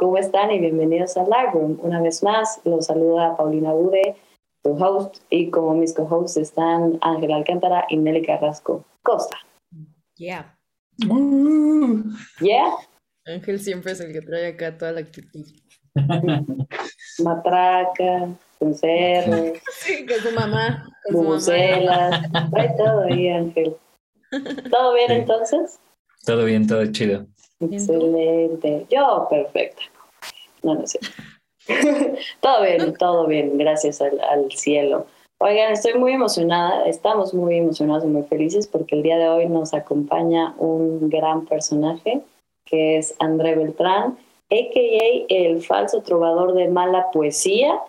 ¿cómo están? Y bienvenidos a Lightroom. Una vez más, los saluda Paulina Bude, tu host, y como mis co-hosts están Ángel Alcántara y Nelly Carrasco Costa. Yeah. ¿Yeah? Ángel siempre es el que trae acá toda la actitud. Matraca, con cerro, Sí, con su mamá. Con su mamá. trae todo ahí, Ángel. ¿Todo bien Sí. entonces? Todo bien, todo chido. Excelente. Yo, perfecta. No, no sé. todo bien, todo bien, gracias al, al cielo. Oigan, estoy muy emocionada, estamos muy emocionados y muy felices porque el día de hoy nos acompaña un gran personaje que es André Beltrán, a.k.a. el falso trovador de mala poesía.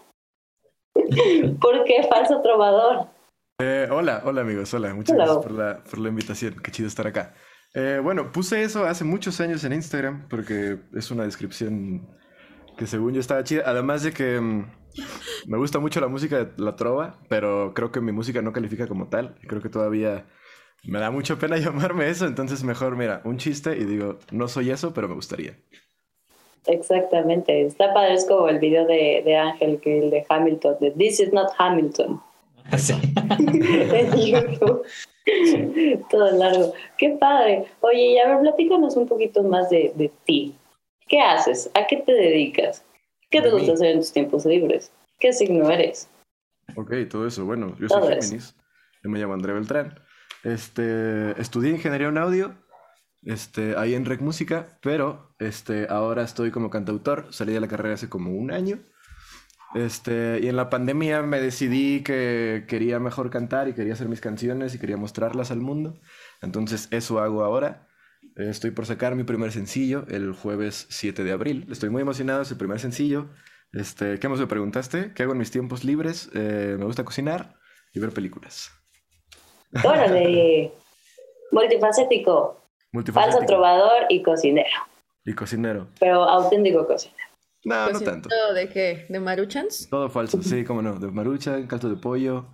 ¿Por qué falso trovador? Eh, hola, hola amigos, hola, muchas gracias por la, por la invitación, qué chido estar acá. Eh, bueno, puse eso hace muchos años en Instagram porque es una descripción que según yo estaba chida, además de que mm, me gusta mucho la música de la trova, pero creo que mi música no califica como tal, y creo que todavía me da mucha pena llamarme eso, entonces mejor, mira, un chiste y digo, no soy eso, pero me gustaría. Exactamente, está padre, es como el video de, de Ángel, que el de Hamilton, de This is not Hamilton. Sí. en YouTube. Todo largo. Qué padre. Oye, y a ver, platícanos un poquito más de, de ti. ¿Qué haces? ¿A qué te dedicas? ¿Qué te gusta mí. hacer en tus tiempos libres? ¿Qué signo eres? Ok, todo eso. Bueno, yo soy. Géminis. Yo me llamo André Beltrán. Este, estudié ingeniería en audio, este, ahí en Rec Música, pero este, ahora estoy como cantautor. Salí de la carrera hace como un año. Este, y en la pandemia me decidí que quería mejor cantar y quería hacer mis canciones y quería mostrarlas al mundo. Entonces eso hago ahora. Estoy por sacar mi primer sencillo el jueves 7 de abril. Estoy muy emocionado, es el primer sencillo. Este, ¿qué más me preguntaste? ¿Qué hago en mis tiempos libres? Eh, me gusta cocinar y ver películas. Órale. Multifacético, falso Multifacético. trovador y cocinero. Y cocinero. Pero auténtico cocinero. No, no Cocinero tanto. ¿De qué? ¿De Maruchans? Todo falso, sí, cómo no. De marucha, caldo de pollo.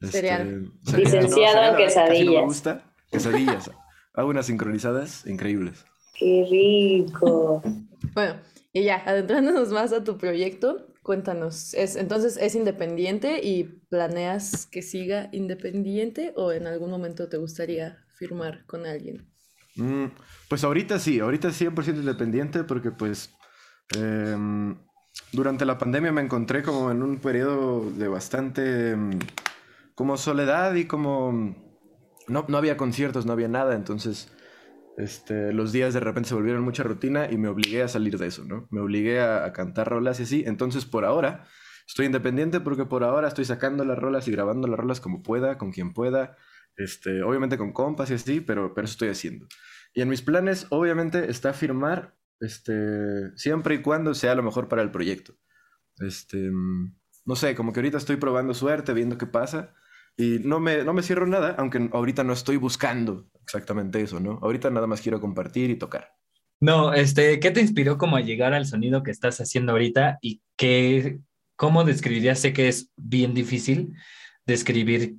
este, Cereal. Licenciado en casi no me quesadillas. gusta. Quesadillas. Hago unas sincronizadas increíbles. Qué rico. Bueno, y ya, adentrándonos más a tu proyecto, cuéntanos. ¿Es, entonces, ¿es independiente y planeas que siga independiente o en algún momento te gustaría firmar con alguien? Mm, pues ahorita sí, ahorita 100% independiente porque pues em, durante la pandemia me encontré como en un periodo de bastante em, como soledad y como no, no había conciertos, no había nada, entonces este, los días de repente se volvieron mucha rutina y me obligué a salir de eso, ¿no? Me obligué a, cantar rolas y así, entonces por ahora estoy independiente porque por ahora estoy sacando las rolas y grabando las rolas como pueda, con quien pueda, este, obviamente con compas y así, pero, pero eso estoy haciendo. Y en mis planes, obviamente, está firmar, este, siempre y cuando sea lo mejor para el proyecto. Este, mm, no sé, como que ahorita estoy probando suerte, viendo qué pasa, y no me, no me cierro nada, aunque ahorita no estoy buscando exactamente eso, ¿no? Ahorita nada más quiero compartir y tocar. No, este, ¿qué te inspiró como a llegar al sonido que estás haciendo ahorita y qué, cómo describirías? Sé que es bien difícil describir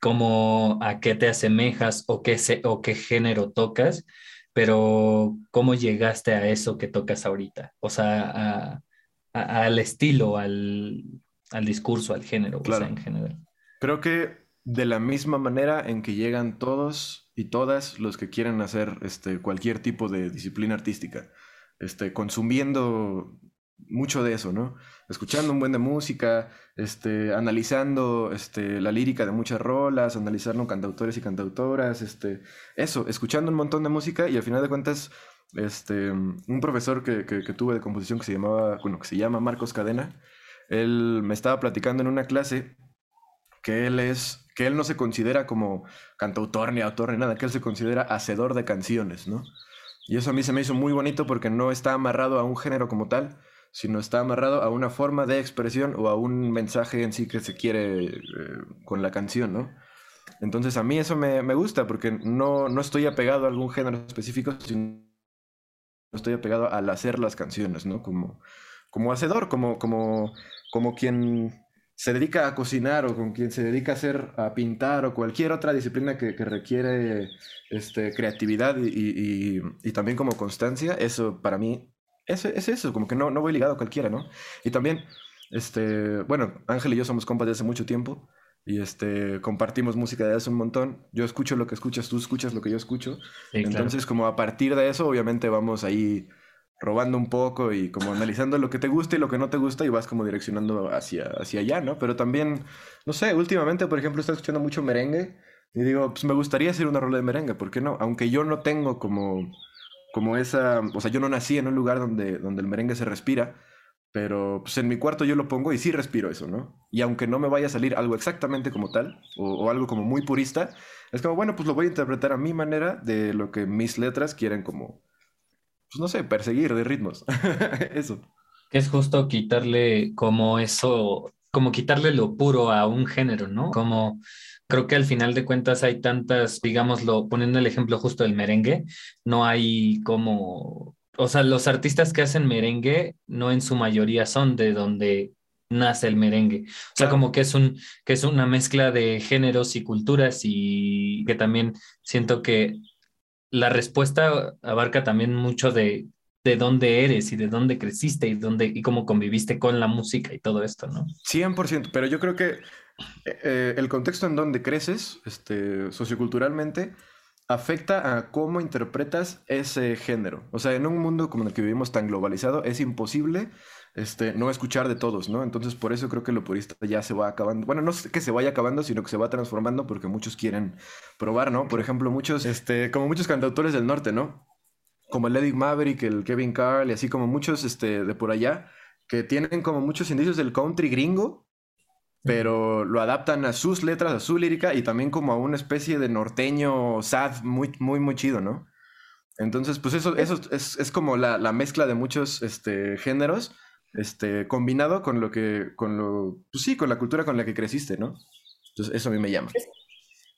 cómo a qué te asemejas o qué, se- o qué género tocas, pero ¿cómo llegaste a eso que tocas ahorita? O sea, a- a- al estilo, al, al discurso, al género, o sea, Claro. en general. Creo que de la misma manera en que llegan todos y todas los que quieren hacer este, cualquier tipo de disciplina artística, este, consumiendo mucho de eso, ¿no? Escuchando un buen de música, este, analizando este, la lírica de muchas rolas, analizando cantautores y cantautoras, este, eso, escuchando un montón de música y al final de cuentas, este, un profesor que, que- que tuve de composición que se llamaba, bueno, que se llama Marcos Cadena, él me estaba platicando en una clase que él es, que él no se considera como cantautor ni autor ni nada, que él se considera hacedor de canciones, ¿no? Y eso a mí se me hizo muy bonito porque no está amarrado a un género como tal, sino está amarrado a una forma de expresión o a un mensaje en sí que se quiere eh, con la canción, ¿no? Entonces a mí eso me, me gusta porque no, no estoy apegado a algún género específico, sino estoy apegado al hacer las canciones, ¿no? Como, como hacedor, como, como, como quien se dedica a cocinar o con quien se dedica a hacer, a pintar o cualquier otra disciplina que, que requiere este, creatividad y, y- también como constancia, eso para mí es, es eso, como que no, no voy ligado a cualquiera, ¿no? Y también, este, bueno, Ángel y yo somos compas de hace mucho tiempo y este, compartimos música de hace un montón. Yo escucho lo que escuchas, tú escuchas lo que yo escucho. Sí, claro. Entonces, como a partir de eso, obviamente vamos ahí robando un poco y como analizando lo que te gusta y lo que no te gusta y vas como direccionando hacia, hacia allá, ¿no? Pero también, no sé, últimamente, por ejemplo, estoy escuchando mucho merengue y digo, pues me gustaría hacer una rola de merengue, ¿por qué no? Aunque yo no tengo como, como esa, o sea, yo no nací en un lugar donde, donde el merengue se respira, pero pues en mi cuarto yo lo pongo y sí respiro eso, ¿no? Y aunque no me vaya a salir algo exactamente como tal, o, o algo como muy purista, es como, bueno, pues lo voy a interpretar a mi manera de lo que mis letras quieren como, pues no sé, perseguir de ritmos. eso. Es justo quitarle como eso, como quitarle lo puro a un género, ¿no? Como creo que al final de cuentas hay tantas, digámoslo, poniendo el ejemplo justo del merengue, no hay como, o sea, los artistas que hacen merengue no en su mayoría son de donde nace el merengue. O sea, como que es un, que es una mezcla de géneros y culturas y que también siento que la respuesta abarca también mucho de, de dónde eres y de dónde creciste y dónde y cómo conviviste con la música y todo esto, ¿no? 100%, pero yo creo que eh, el contexto en donde creces, este, socioculturalmente, afecta a cómo interpretas ese género. O sea, en un mundo como el que vivimos tan globalizado, es imposible este, no escuchar de todos, ¿no? Entonces, por eso creo que lo purista ya se va acabando. Bueno, no es que se vaya acabando, sino que se va transformando porque muchos quieren probar, ¿no? Por ejemplo, muchos, este, como muchos cantautores del norte, ¿no? Como el Eddie Maverick, el Kevin Carl y así como muchos este, de por allá, que tienen como muchos indicios del country gringo, pero lo adaptan a sus letras, a su lírica y también como a una especie de norteño sad muy, muy, muy chido, ¿no? Entonces, pues eso, eso es, es como la, la mezcla de muchos este, géneros, este, combinado con lo que, con lo, pues sí, con la cultura con la que creciste, ¿no? Entonces, eso a mí me llama.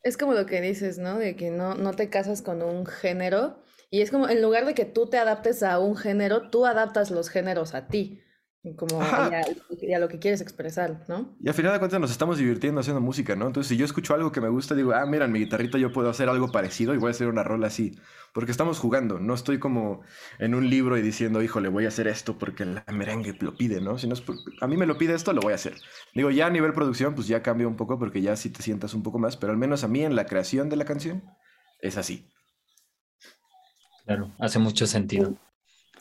Es como lo que dices, ¿no? De que no, no te casas con un género. Y es como, en lugar de que tú te adaptes a un género, tú adaptas los géneros a ti. Como Ajá. y a, y a lo que quieres expresar, ¿no? Y al final de cuentas nos estamos divirtiendo haciendo música, ¿no? Entonces, si yo escucho algo que me gusta, digo, ah, mira, en mi guitarrita yo puedo hacer algo parecido y voy a hacer una rola así. Porque estamos jugando, no estoy como en un libro y diciendo, híjole, voy a hacer esto porque la merengue lo pide, ¿no? Si no es por- a mí me lo pide esto, lo voy a hacer. Digo, ya a nivel producción, pues ya cambia un poco porque ya sí te sientas un poco más, pero al menos a mí en la creación de la canción es así. Claro, hace mucho sentido.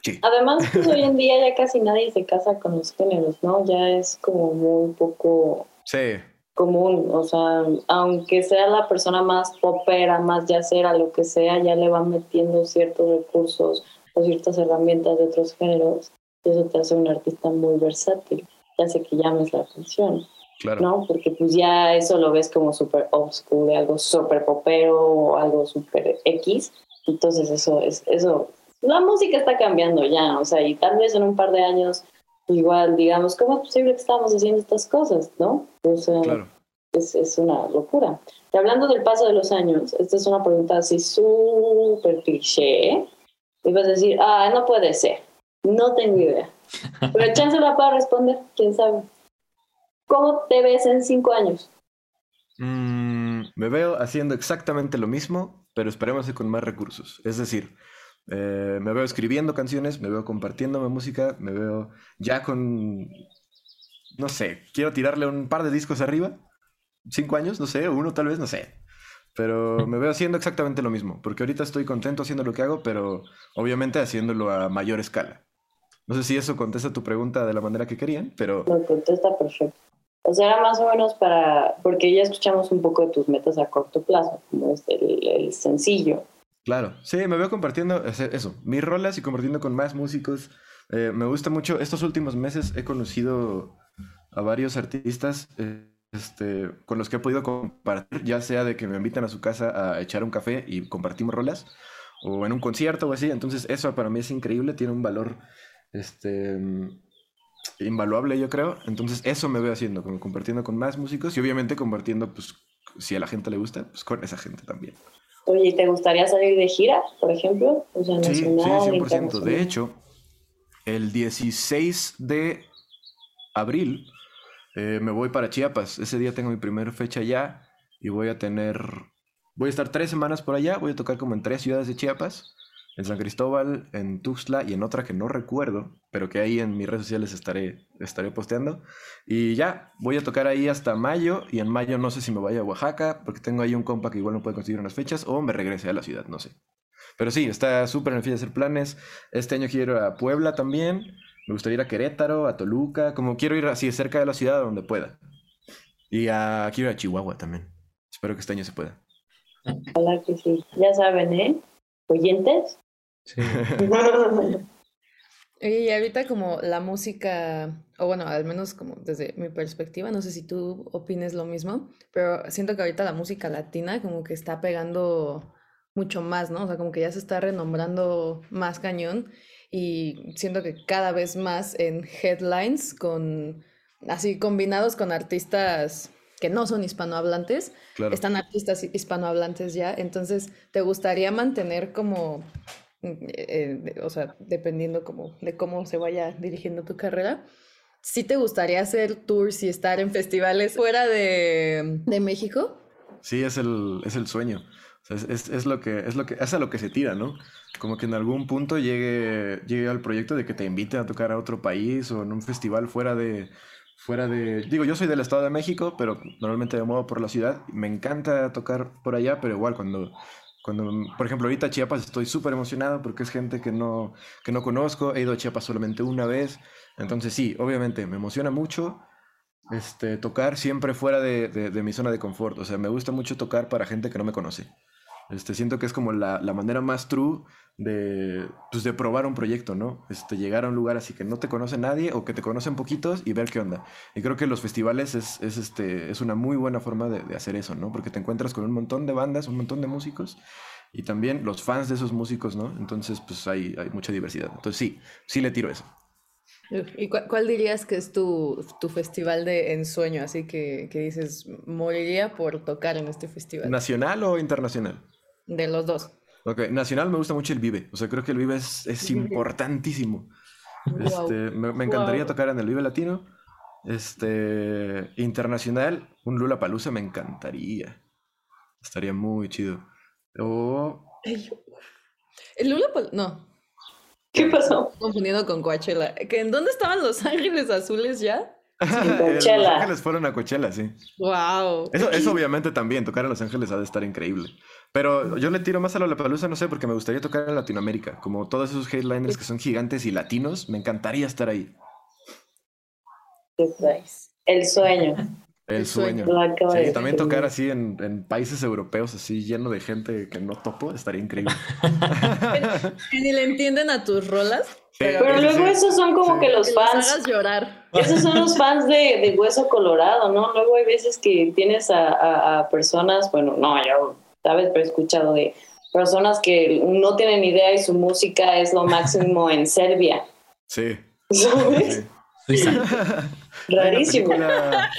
Sí. Además, pues hoy en día ya casi nadie se casa con los géneros, ¿no? Ya es como muy poco Sí, común, o sea, aunque sea la persona más popera, más yacera, lo que sea, ya le van metiendo ciertos recursos o ciertas herramientas de otros géneros y eso te hace un artista muy versátil, ya hace que llames la atención, claro. ¿no? Porque pues ya eso lo ves como súper obscuro, algo súper popero o algo súper X, entonces eso es, eso, la música está cambiando ya, o sea, y tal vez en un par de años igual digamos, ¿cómo es posible que estamos haciendo estas cosas, no? O sea, Claro. es, es una locura. Y hablando del paso de los años, esta es una pregunta así súper cliché. Y vas a decir, ah, no puede ser. No tengo idea. Pero chance la puedo responder, quién sabe. ¿Cómo te ves en cinco años? Mm, me veo haciendo exactamente lo mismo, pero esperemos que con más recursos. Es decir, eh, me veo escribiendo canciones, me veo compartiéndome música, me veo ya con, no sé, quiero tirarle un par de discos arriba, cinco años, no sé, uno tal vez, no sé. Pero me veo haciendo exactamente lo mismo, porque ahorita estoy contento haciendo lo que hago, pero obviamente haciéndolo a mayor escala. No sé si eso contesta tu pregunta de la manera que querían, pero Me contesta perfecto. O sea, era más o menos para, porque ya escuchamos un poco de tus metas a corto plazo, como es el, el sencillo. Claro, sí, me veo compartiendo eso, mis rolas y compartiendo con más músicos. Eh, me gusta mucho, estos últimos meses he conocido a varios artistas eh, este, con los que he podido compartir, ya sea de que me invitan a su casa a echar un café y compartimos rolas, o en un concierto o así. Entonces eso para mí es increíble, tiene un valor este, invaluable yo creo. Entonces eso me veo haciendo, como compartiendo con más músicos y obviamente compartiendo, pues si a la gente le gusta, pues con esa gente también. Oye, ¿y ¿te gustaría salir de gira, por ejemplo? O sea, Sí, sí, nacional, 100%. internacional. De hecho, el 16 de abril eh, me voy para Chiapas. Ese día tengo mi primera fecha allá y voy a tener... Voy a estar tres semanas por allá, voy a tocar como en tres ciudades de Chiapas en San Cristóbal, en Tuxtla y en otra que no recuerdo, pero que ahí en mis redes sociales estaré, estaré posteando. Y ya, voy a tocar ahí hasta mayo y en mayo no sé si me vaya a Oaxaca, porque tengo ahí un compa que igual no puede conseguir unas fechas, o me regrese a la ciudad, no sé. Pero sí, está súper en el fin de hacer planes. Este año quiero ir a Puebla también. Me gustaría ir a Querétaro, a Toluca, como quiero ir así cerca de la ciudad donde pueda. Y a, quiero ir a Chihuahua también. Espero que este año se pueda. Ojalá que sí. Ya saben, ¿eh? Oyentes. Sí. Y ahorita como la música, o bueno, al menos como desde mi perspectiva, no sé si tú opines lo mismo, pero siento que ahorita la música latina como que está pegando mucho más, ¿no? O sea, como que ya se está renombrando más cañón y siento que cada vez más en headlines con así combinados con artistas que no son hispanohablantes, Claro. están artistas hispanohablantes ya, entonces te gustaría mantener como, mm, eh, de- o sea, dependiendo como de cómo se vaya dirigiendo tu carrera, ¿sí te gustaría hacer tours y estar en festivales fuera de, de México? Sí, es el, es el sueño. O sea, es, es- es lo que, es lo que, es a lo que se tira, ¿no? Como que en algún punto llegue, llegue al proyecto de que te inviten a tocar a otro país o en un festival fuera de, fuera de... Digo, yo soy del Estado de México, pero normalmente me muevo por la ciudad. Me encanta tocar por allá, pero igual cuando, cuando, por ejemplo, ahorita Chiapas estoy súper emocionado porque es gente que no, que no conozco. He ido a Chiapas solamente una vez. Entonces sí, obviamente me emociona mucho este, tocar siempre fuera de, de- de mi zona de confort. O sea, me gusta mucho tocar para gente que no me conoce. Este, siento que es como la, la manera más true de, pues, de probar un proyecto, ¿no? Este, llegar a un lugar así que no te conoce nadie o que te conocen poquitos y ver qué onda. Y creo que los festivales es, es, este, es una muy buena forma de, de hacer eso, ¿no? Porque te encuentras con un montón de bandas, un montón de músicos y también los fans de esos músicos, ¿no? Entonces, pues hay, hay mucha diversidad. Entonces, sí, sí le tiro eso. ¿Y cuál, cuál dirías que es tu, tu festival de ensueño? Así que, que dices, moriría por tocar en este festival. ¿Nacional o internacional? De los dos. Ok, nacional me gusta mucho el Vive. O sea, creo que el Vive es, es importantísimo. Este, me, me encantaría tocar en el Vive Latino. Este, internacional, un Lula Palusa me encantaría. Estaría muy chido. O El Lula no, ¿Qué pasó? confundiendo con Coachella. ¿Que ¿En dónde estaban los ángeles azules ya? en Coachella. Los Ángeles fueron a Coachella, sí. Wow. Eso, eso obviamente también, tocar en Los Ángeles ha de estar increíble. Pero yo le tiro más a la Palusa, no sé, porque me gustaría tocar en Latinoamérica. Como todos esos headliners que son gigantes y latinos, me encantaría estar ahí. El sueño. El, sueño. de Sí, también tocar así en, en países europeos, así lleno de gente que no topo, estaría increíble. Que ni le entienden a tus rolas. Pero, luego sí. esos son como Sí. que los que los fans. hagas llorar. Esos son los fans de, de Hueso Colorado, ¿no? Luego hay veces que tienes a, a- a personas, bueno, no, yo, sabes, pero he escuchado de personas que no tienen idea y su música es lo máximo en Serbia. Sí. ¿Sabes? sí. Rarísimo. película-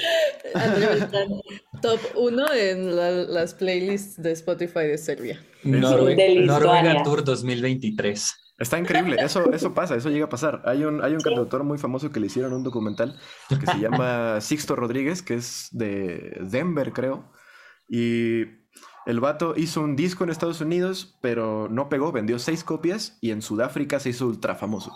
top 1 en la- las playlists de Spotify de Serbia. De. Noruega Tour 2023. Está increíble, eso, eso pasa, eso llega a pasar. Hay un, hay un Sí. cantautor muy famoso que le hicieron un documental que se llama Sixto Rodríguez, que es de Denver, creo. Y el vato hizo un disco en Estados Unidos, pero no pegó, vendió seis copias y en Sudáfrica se hizo ultra famoso.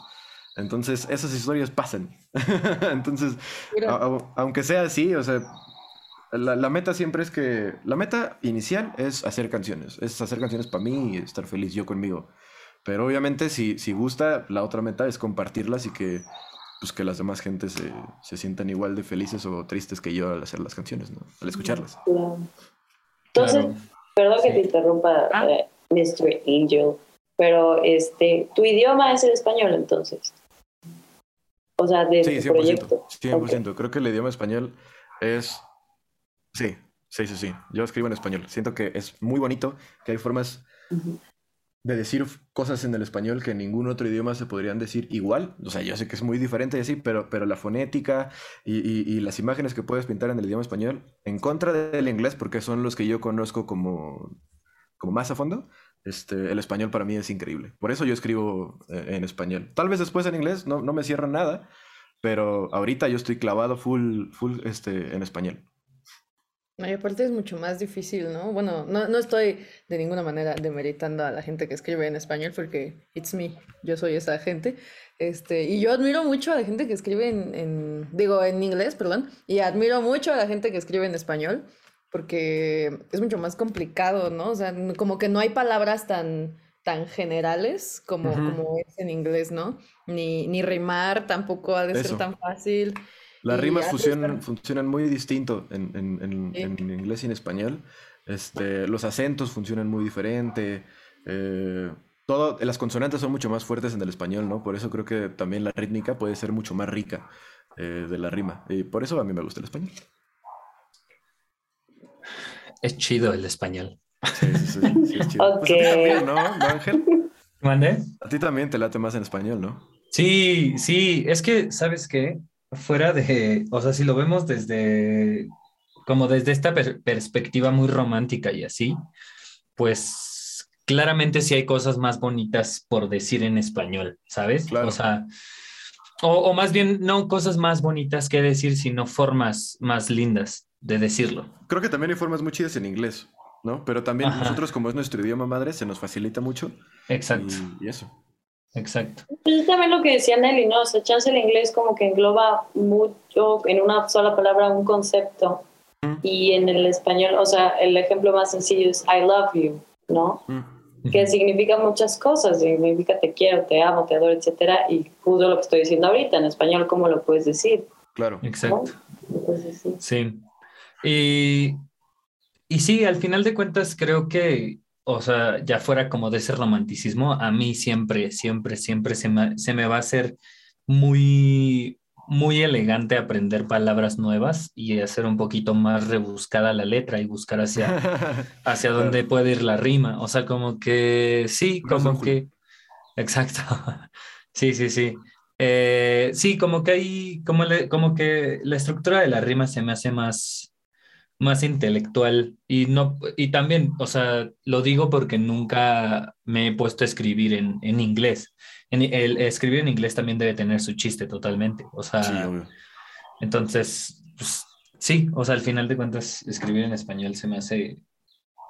Entonces, esas historias pasan. Entonces, Mira. a- a- aunque sea así, o sea, la, la meta siempre es que, la meta inicial es hacer canciones, es hacer canciones para mí y estar feliz yo conmigo. Pero obviamente si, si gusta, la otra meta es compartirlas y que, pues, que las demás gentes se, se sientan igual de felices o tristes que yo al hacer las canciones, ¿no? Al escucharlas. Claro. Entonces, Claro. perdón que Sí. te interrumpa, Ah. eh, Mr. Angel, pero este, tu idioma es el español entonces. O sea, de Sí, tu 100%. proyecto. 100%. Creo que el idioma español es... Sí, sí, sí, sí. Yo escribo en español. Siento que es muy bonito, que hay formas de decir cosas en el español que en ningún otro idioma se podrían decir igual. O sea, yo sé que es muy diferente y así, pero, pero la fonética y, y- y las imágenes que puedes pintar en el idioma español, en contra del inglés, porque son los que yo conozco como, como más a fondo, este, el español para mí es increíble. Por eso yo escribo eh, en español. Tal vez después en inglés no, no me cierra nada, pero ahorita yo estoy clavado full, full este, en español. Y aparte es mucho más difícil, ¿no? Bueno, no, no estoy de ninguna manera demeritando a la gente que escribe en español porque it's me, yo soy esa gente. Este, y yo admiro mucho a la gente que escribe en, en, digo, en inglés, perdón, y admiro mucho a la gente que escribe en español porque es mucho más complicado, ¿no? O sea, como que no hay palabras tan, tan generales como, como es en inglés, ¿no? Ni, ni rimar tampoco ha de ser tan fácil. Las rimas funcionan, funcionan muy distinto en, en, en, inglés y en español. Este, los acentos funcionan muy diferente. Eh, todo, las consonantes son mucho más fuertes en el español, ¿no? Por eso creo que también la rítmica puede ser mucho más rica eh, de la rima. Y por eso a mí me gusta el español. Es chido el español. Sí, sí, sí, es chido. Pues a ti también, ¿no, Ángel? ¿Mande? A ti también te late más en español, ¿no? Sí, sí, es que, ¿sabes qué? Fuera de, o sea, si lo vemos desde, como desde esta perspectiva muy romántica y así, pues claramente sí hay cosas más bonitas por decir en español, ¿sabes? Claro. O sea, o, o, más bien no cosas más bonitas que decir, sino formas más lindas de decirlo. Creo que también hay formas muy chidas en inglés, ¿no? Pero también nosotros, como es nuestro idioma madre, se nos facilita mucho. Exacto. Y, eso. Exacto. Es también lo que decía Nelly, ¿no? O sea, chance el inglés como que engloba mucho en una sola palabra un concepto. Y en el español, o sea, el ejemplo más sencillo es I love you, ¿no? Que significa muchas cosas, significa te quiero, te amo, te adoro, etcétera. Y justo lo que estoy diciendo ahorita, en español, ¿cómo lo puedes decir? Claro. Exacto. sí. sí. Y, y sí, al final de cuentas creo que, o sea, ya fuera como de ese romanticismo, a mí siempre, siempre, siempre se me, se me va a hacer muy, muy elegante aprender palabras nuevas y hacer un poquito más rebuscada la letra y buscar hacia, hacia dónde puede ir la rima. O sea, como que sí, como que... Exacto. Sí, sí, sí. Eh, sí, como que hay, como, como que la estructura de la rima se me hace más, más intelectual y no y también, o sea, lo digo porque nunca me he puesto a escribir en, en inglés. En, el escribir en inglés también debe tener su chiste totalmente, o sea, entonces, pues, sí, o sea, al final de cuentas escribir en español se me hace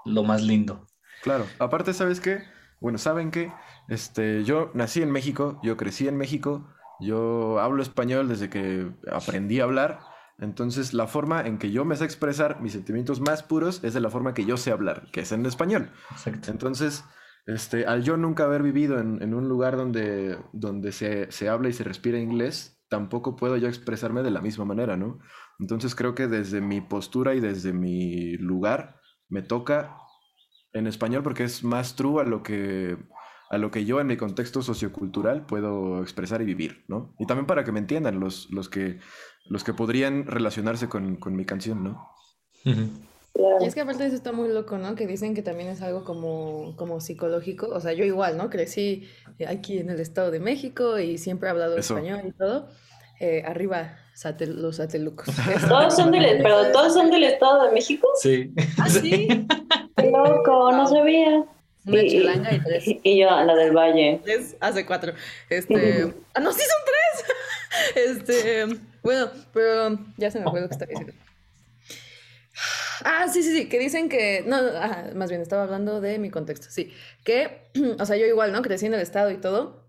lo más lindo. Claro, aparte, ¿sabes qué? Bueno, ¿saben qué? Este, yo nací en México, yo crecí en México, yo hablo español desde que aprendí a hablar entonces, la forma en que yo me sé expresar mis sentimientos más puros es de la forma que yo sé hablar, que es en español. Exacto. Entonces, este, al yo nunca haber vivido en, un lugar donde, donde se, se, habla y se respira inglés, tampoco puedo yo expresarme de la misma manera, ¿no? Entonces, creo que desde mi postura y desde mi lugar me toca en español porque es más true a lo que a lo que yo en mi contexto sociocultural puedo expresar y vivir, ¿no? Y también para que me entiendan los, los que los que podrían relacionarse con, con mi canción, ¿no? Y es que aparte de eso está muy loco, ¿no? Que dicen que también es algo como, como psicológico. O sea, yo igual, ¿no? Crecí aquí en el Estado de México y siempre he hablado español y todo. Eh, arriba, los satelucos. ¿Todos son del, pero todos son del Estado de México? Sí. ¿Ah, sí? Qué loco, no sabía. Una y, chilanga y tres. Y yo, la del Valle. Tres, hace cuatro. Este. ah, no, sí son tres. Este. Bueno, pero ya se me fue que estaba diciendo. Ah, sí, sí, sí, que dicen que, no, más bien estaba hablando de mi contexto, sí, que, o sea, yo igual, ¿no? Crecí en el estado y todo,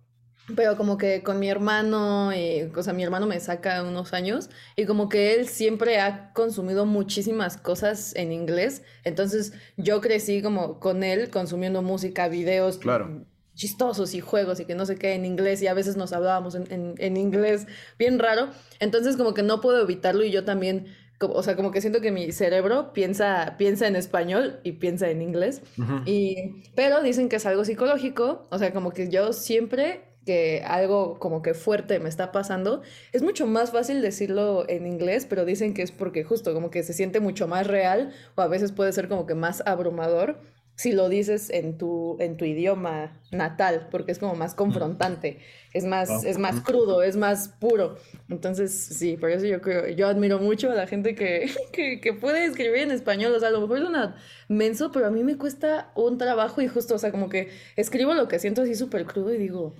pero como que con mi hermano, y, o sea, mi hermano me saca unos años y como que él siempre ha consumido muchísimas cosas en inglés, entonces yo crecí como con él consumiendo música, videos, claro chistosos y juegos y que no sé qué en inglés y a veces nos hablábamos en, en, inglés bien raro. Entonces como que no puedo evitarlo y yo también, o sea, como que siento que mi cerebro piensa, piensa en español y piensa en inglés. y, pero dicen que es algo psicológico, o sea, como que yo siempre que algo como que fuerte me está pasando, es mucho más fácil decirlo en inglés, pero dicen que es porque justo como que se siente mucho más real o a veces puede ser como que más abrumador si lo dices en tu, en tu idioma natal, porque es como más confrontante, es más, es más crudo, es más puro. Entonces, sí, por eso yo creo, yo admiro mucho a la gente que, que, puede escribir en español, o sea, a lo mejor es una menso, pero a mí me cuesta un trabajo y justo, o sea, como que escribo lo que siento así súper crudo y digo,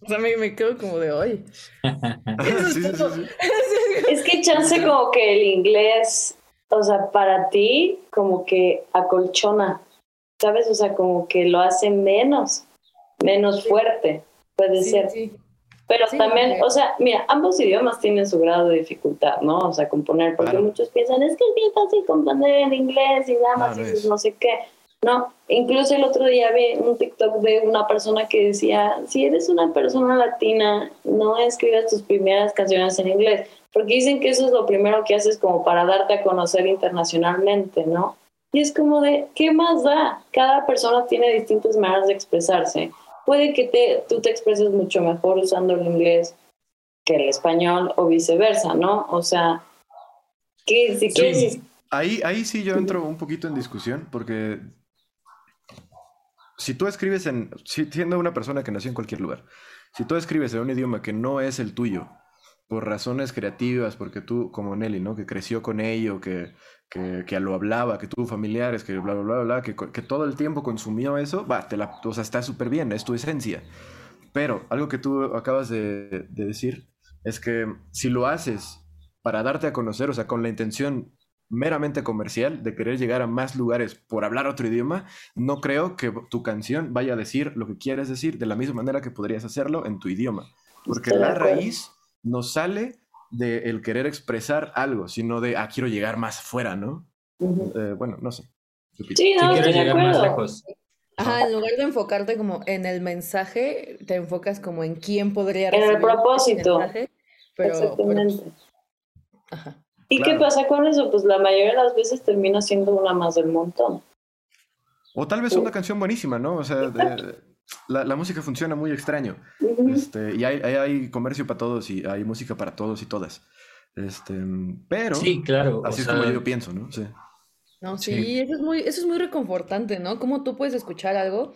o sea, me, me quedo como de hoy. es que chance como que el inglés o sea, para ti como que acolchona, ¿sabes? O sea, como que lo hace menos, menos fuerte, puede Sí, ser. sí. Pero Sí, también, o sea, mira, ambos idiomas tienen su grado de dificultad, ¿no? O sea, componer, porque Claro. muchos piensan, es que es bien fácil componer en inglés y nada más Claro es. no sé qué. No, incluso el otro día vi un TikTok de una persona que decía, si eres una persona latina, no escribas tus primeras canciones en inglés, porque dicen que eso es lo primero que haces como para darte a conocer internacionalmente, ¿no? Y es como de, ¿qué más da? Cada persona tiene distintas maneras de expresarse. Puede que te, tú te expreses mucho mejor usando el inglés que el español o viceversa, ¿no? O sea, que si quieres... Sí. Ahí, ahí sí yo entro un poquito en discusión, porque si tú escribes en, si- siendo una persona que nació en cualquier lugar, si tú escribes en un idioma que no es el tuyo, por razones creativas, porque tú, como Nelly, ¿no? Que creció con ello, que, que, que lo hablaba, que tuvo familiares, que bla, bla, bla, bla, que, que todo el tiempo consumió eso, va, te la, o sea, está súper bien, es tu esencia. Pero algo que tú acabas de, de decir es que si lo haces para darte a conocer, o sea, con la intención meramente comercial de querer llegar a más lugares por hablar otro idioma, no creo que tu canción vaya a decir lo que quieres decir de la misma manera que podrías hacerlo en tu idioma. Porque la raíz no sale de el querer expresar algo, sino de, ah, quiero llegar más fuera, ¿no? Eh, bueno, no sé. Sí, no, estoy de llegar más lejos. Ajá, en lugar de enfocarte como en el mensaje, te enfocas como en quién podría En el recibir propósito. mensaje, pero, pero- Exactamente. ajá. ¿Y qué pasa con eso? Pues la mayoría de las veces termina siendo una más del montón. O tal vez una canción buenísima, ¿no? O sea, de- la, la música funciona muy extraño. Este, y hay, hay, hay comercio para todos y hay música para todos y todas. Este, pero Sí, claro. así es sea, como yo pienso, ¿no? Sí. No, sí, Sí. eso es muy, eso es muy reconfortante, ¿no? Como tú puedes escuchar algo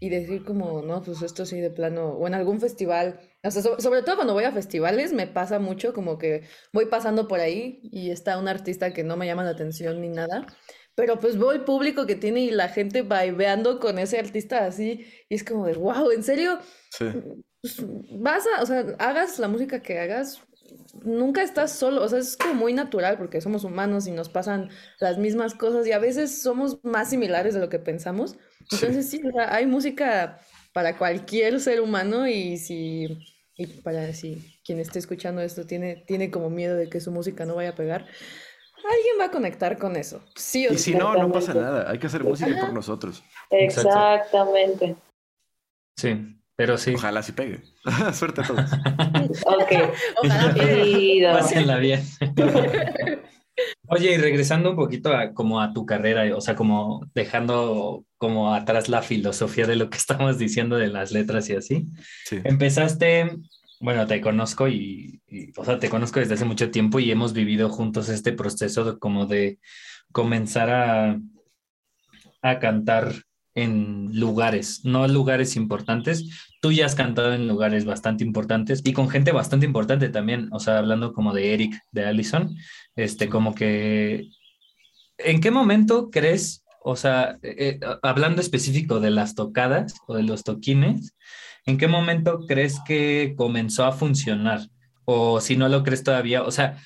y decir como, no, pues esto sí de plano, o en algún festival, o sea, so- sobre todo cuando voy a festivales me pasa mucho como que voy pasando por ahí y está un artista que no me llama la atención ni nada, pero pues veo el público que tiene y la gente vibeando con ese artista así y es como de, wow, ¿en serio? Sí. pues, vas a, o sea, hagas la música que hagas, nunca estás solo, o sea, es como muy natural porque somos humanos y nos pasan las mismas cosas y a veces somos más similares de lo que pensamos. Entonces sí, o sea, hay música para cualquier ser humano y si, y para si quien esté escuchando esto tiene, tiene como miedo de que su música no vaya a pegar, alguien va a conectar con eso, sí o Y si no, no pasa nada. Hay que hacer música por nosotros. Exacto. Exactamente. Sí, pero sí. Ojalá sí pegue. Suerte a todos. Ok. Ojalá. Pásenla bien. Oye, y regresando un poquito a como a tu carrera, o sea, como dejando como atrás la filosofía de lo que estamos diciendo de las letras y así. Sí. Empezaste, bueno, te conozco y, y, o sea, te conozco desde hace mucho tiempo y hemos vivido juntos este proceso de como de comenzar a, a cantar en lugares, no lugares importantes. Tú ya has cantado en lugares bastante importantes y con gente bastante importante también, o sea, hablando como de Eric, de Allison, este, como que, ¿en qué momento crees, o sea, eh, eh, hablando específico de las tocadas o de los toquines, ¿en qué momento crees que comenzó a funcionar? O si no lo crees todavía, o sea,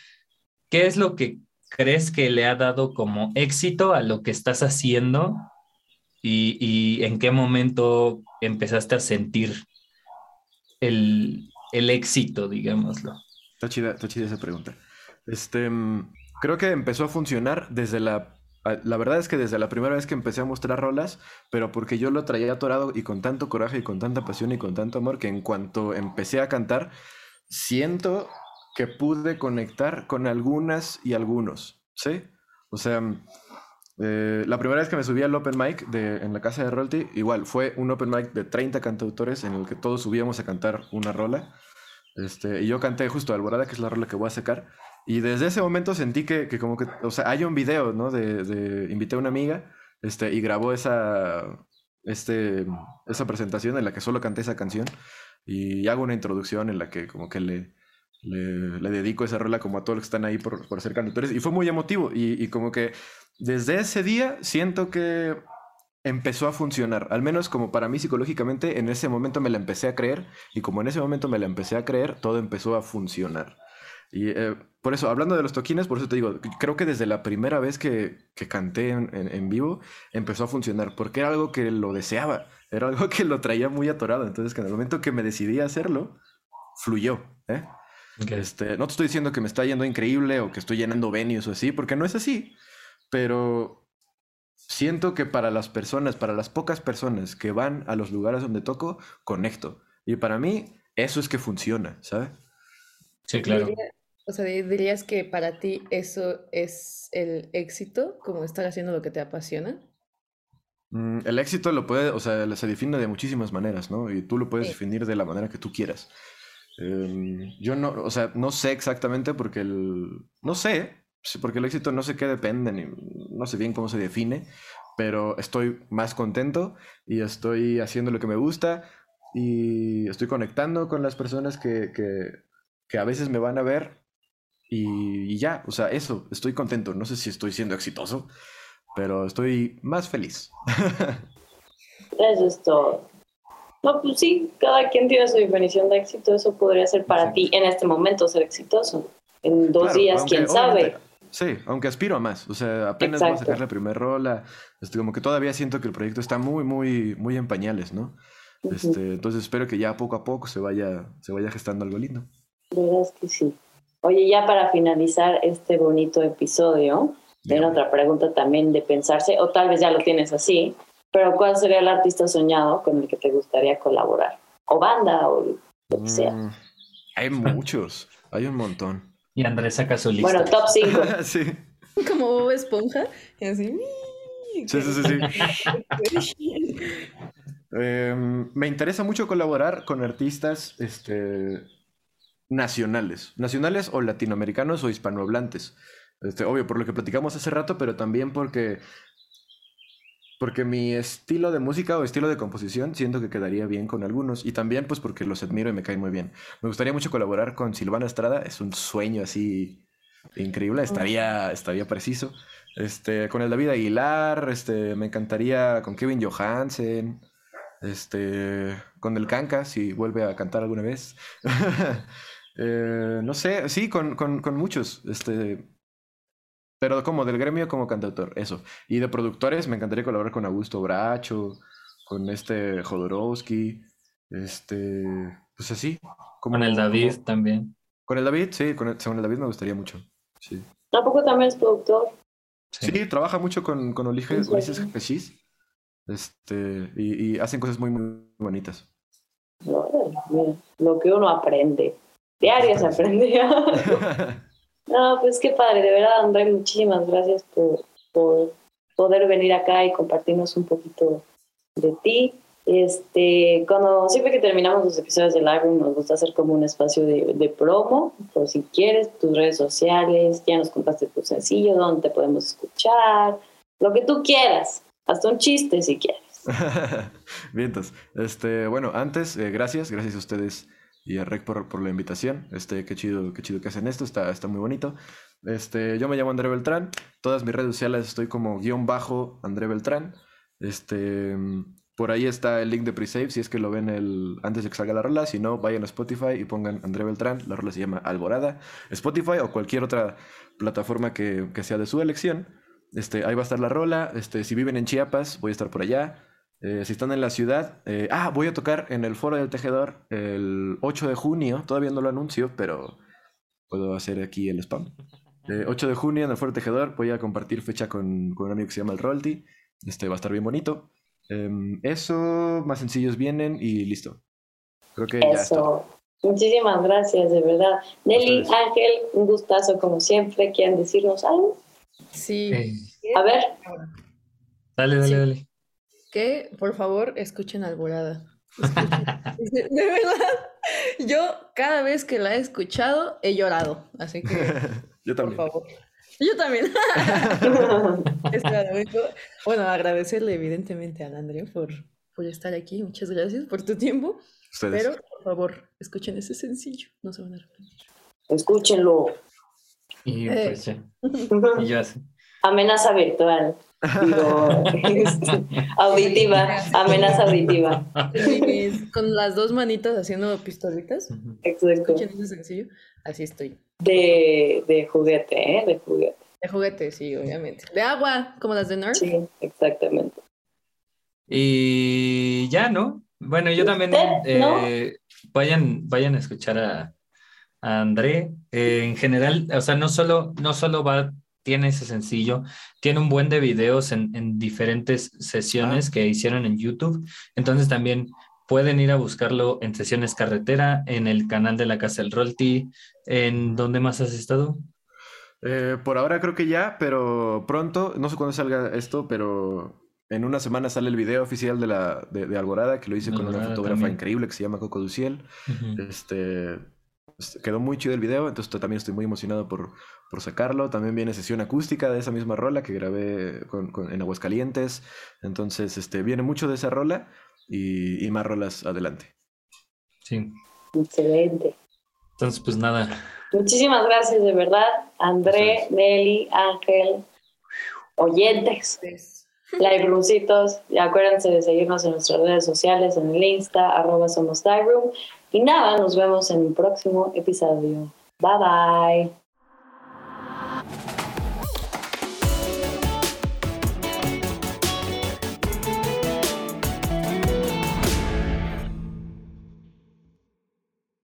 ¿qué es lo que crees que le ha dado como éxito a lo que estás haciendo? ¿Y, y en qué momento empezaste a sentir el, el éxito, digámoslo? Está chida, está chida esa pregunta. Este, mm, creo que empezó a funcionar desde la... a- La verdad es que desde la primera vez que empecé a mostrar rolas, pero porque yo lo traía atorado y con tanto coraje y con tanta pasión y con tanto amor que en cuanto empecé a cantar, siento que pude conectar con algunas y algunos, ¿sí? O sea, mm, eh, la primera vez que me subí al open mic de, en la casa de Rolti, igual fue un open mic de 30 cantautores en el que todos subíamos a cantar una rola. Este, y yo canté justo Alborada, que es la rola que voy a sacar. Y desde ese momento sentí que, que como que, o sea, hay un video, ¿no? De, de- invité a una amiga, este, y grabó esa, este, esa presentación en la que solo canté esa canción. Y hago una introducción en la que como que le, le, dedico esa rola como a todos los que están ahí por, por ser cantautores. Y fue muy emotivo. Y como que desde ese día siento que empezó a funcionar. Al menos como para mí psicológicamente, en ese momento me la empecé a creer. Y como en ese momento me la empecé a creer, todo empezó a funcionar. Y eh, por eso, hablando de los toquines, por eso te digo, creo que desde la primera vez que, que canté en, en- en vivo empezó a funcionar, porque era algo que lo deseaba, era algo que lo traía muy atorado. Entonces, que en el momento que me decidí a hacerlo, fluyó. ¿eh? Ok. Este, no te estoy diciendo que me está yendo increíble o que estoy llenando venues o así, porque no es así. Pero siento que para las personas, para las pocas personas que van a los lugares donde toco, conecto. Y para mí, eso es que funciona, ¿sabes? Sí, claro. O sea, di- dirías que para ti eso es el éxito, como estar haciendo lo que te apasiona. Mm, el éxito lo puede, o sea, se define de muchísimas maneras, ¿no? Y tú lo puedes Sí. definir de la manera que tú quieras. Em, yo no, o sea, no sé exactamente porque el, no sé, porque el éxito no sé qué depende, ni, no sé bien cómo se define, pero estoy más contento y estoy haciendo lo que me gusta y estoy conectando con las personas que, que, que a veces me van a ver y, y ya, o sea, eso, estoy contento. No sé si estoy siendo exitoso, pero estoy más feliz. Eso es todo. No, pues sí, cada quien tiene su definición de éxito. Eso podría ser para Sí. ti en este momento ser exitoso. En dos Claro, días, aunque, quién sabe. Sí, aunque aspiro a más. O sea, apenas voy a Exacto. sacar la primera rola. Este, como que todavía siento que el proyecto está muy, muy, muy en pañales, ¿no? Este, entonces espero que ya poco a poco se vaya, se vaya gestando algo lindo. Verás que sí. Oye, ya para finalizar este bonito episodio, Dígame. otra pregunta también de pensarse, o tal vez ya lo tienes así, pero ¿cuál sería el artista soñado con el que te gustaría colaborar? O banda, o lo que sea. Mm, hay muchos, hay un montón. Y Andrés saca su lista. Bueno, top 5. sí, Como Bob Esponja, y así. sí, sí, sí. sí. Em, me interesa mucho colaborar con artistas este, nacionales, nacionales o latinoamericanos o hispanohablantes. Este, obvio, por lo que platicamos hace rato, pero también porque, porque mi estilo de música o estilo de composición siento que quedaría bien con algunos. Y también pues porque los admiro y me caen muy bien. Me gustaría mucho colaborar con Silvana Estrada, es un sueño así increíble, estaría, estaría preciso. Este, con el David Aguilar, este, me encantaría con Kevin Johansen, este, con el Kanka, si vuelve a cantar alguna vez. Eh, no sé, sí, con, con, con muchos, este, pero como del gremio como cantautor, eso. Y de productores, me encantaría colaborar con Augusto Bracho, con este Jodorowsky, este, pues así. Como, Con el David como- también. con el David, sí, con el, con el David me gustaría mucho. Sí. Tampoco también es productor. Sí. Sí, trabaja mucho con, con Ulises. Ulises Este, y, y hacen cosas muy, muy bonitas. Mira, lo que uno aprende. Diario se no, pues qué padre, de verdad, André, muchísimas gracias por, por poder venir acá y compartirnos un poquito de ti. Este, cuando siempre que terminamos los episodios del álbum nos gusta hacer como un espacio de, de promo, por si quieres, tus redes sociales, ya nos contaste tu sencillo, dónde te podemos escuchar, lo que tú quieras, hasta un chiste si quieres. Vientos. Este, bueno, antes, eh, gracias, gracias a ustedes y a Rec por, la invitación. Este, qué chido, qué chido que hacen esto, está, está muy bonito. Este, yo me llamo André Beltrán, todas mis redes sociales estoy como guion bajo André Beltrán. Este, por ahí está el link de Presave, si es que lo ven el, antes de que salga la rola. Si no, vayan a Spotify y pongan André Beltrán. La rola se llama Alborada. Spotify o cualquier otra plataforma que, que sea de su elección. Este, ahí va a estar la rola. Este, si viven en Chiapas, voy a estar por allá. Eh, si están en la ciudad, eh, ah, voy a tocar en el Foro del Tejedor el 8 de junio. Todavía no lo anuncio, pero puedo hacer aquí el spam. Eh, 8 de junio en el Foro Tejedor voy a compartir fecha con, con un amigo que se llama el Royalty. Este va a estar bien bonito. Em, eso, más sencillos vienen y listo. Creo que ya está. Eso. Muchísimas gracias, de verdad. Nelly, Ustedes. Ángel, un gustazo como siempre. ¿Quieren decirnos algo? Sí. Eh, A ver, dale, dale, Sí. dale. Que por favor escuchen Alborada. Escuchen. De verdad, yo cada vez que la he escuchado he llorado. Así que, Yo por también. favor. Yo también. Bueno, agradecerle evidentemente a André por, por estar aquí. Muchas gracias por tu tiempo. Ustedes. Pero, por favor, escuchen ese sencillo. No se van a arrepentir. escúchenlo. Y Eh. pues ya. Y ya sé. Amenaza virtual. Digo, este, auditiva. Amenaza auditiva. Con las dos manitas haciendo pistolitas. Exacto. Escuchen ese sencillo. Así estoy. De, de juguete, ¿eh? De juguete. De juguete, sí, obviamente. De agua, como las de Nerf. Sí, exactamente. Y ya, ¿no? Bueno, yo también eh, vayan, vayan a escuchar a, a André. Eh, en general, o sea, no solo, no solo va, tiene ese sencillo, tiene un buen de videos en, en diferentes sesiones que hicieron en YouTube. Entonces también pueden ir a buscarlo en sesiones carretera, en el canal de la Casa del Rolti. ¿En dónde más has estado? Eh, por ahora creo que ya, pero pronto, no sé cuándo salga esto, pero en una semana sale el video oficial de, la, de, de Alborada, que lo hice con una fotógrafa también. increíble que se llama Coco Duciel. Este, quedó muy chido el video, entonces también estoy muy emocionado por, por sacarlo. También viene sesión acústica de esa misma rola que grabé con- con- en Aguascalientes. Entonces, este, viene mucho de esa rola y, y más rolas adelante. Sí. Excelente. Entonces, pues nada. Muchísimas gracias, de verdad. André, Nelly, Ángel, oyentes, live roomcitos. Y acuérdense de seguirnos en nuestras redes sociales, en el Insta, arroba somos Live Room. Y nada, nos vemos en el próximo episodio. Bye bye.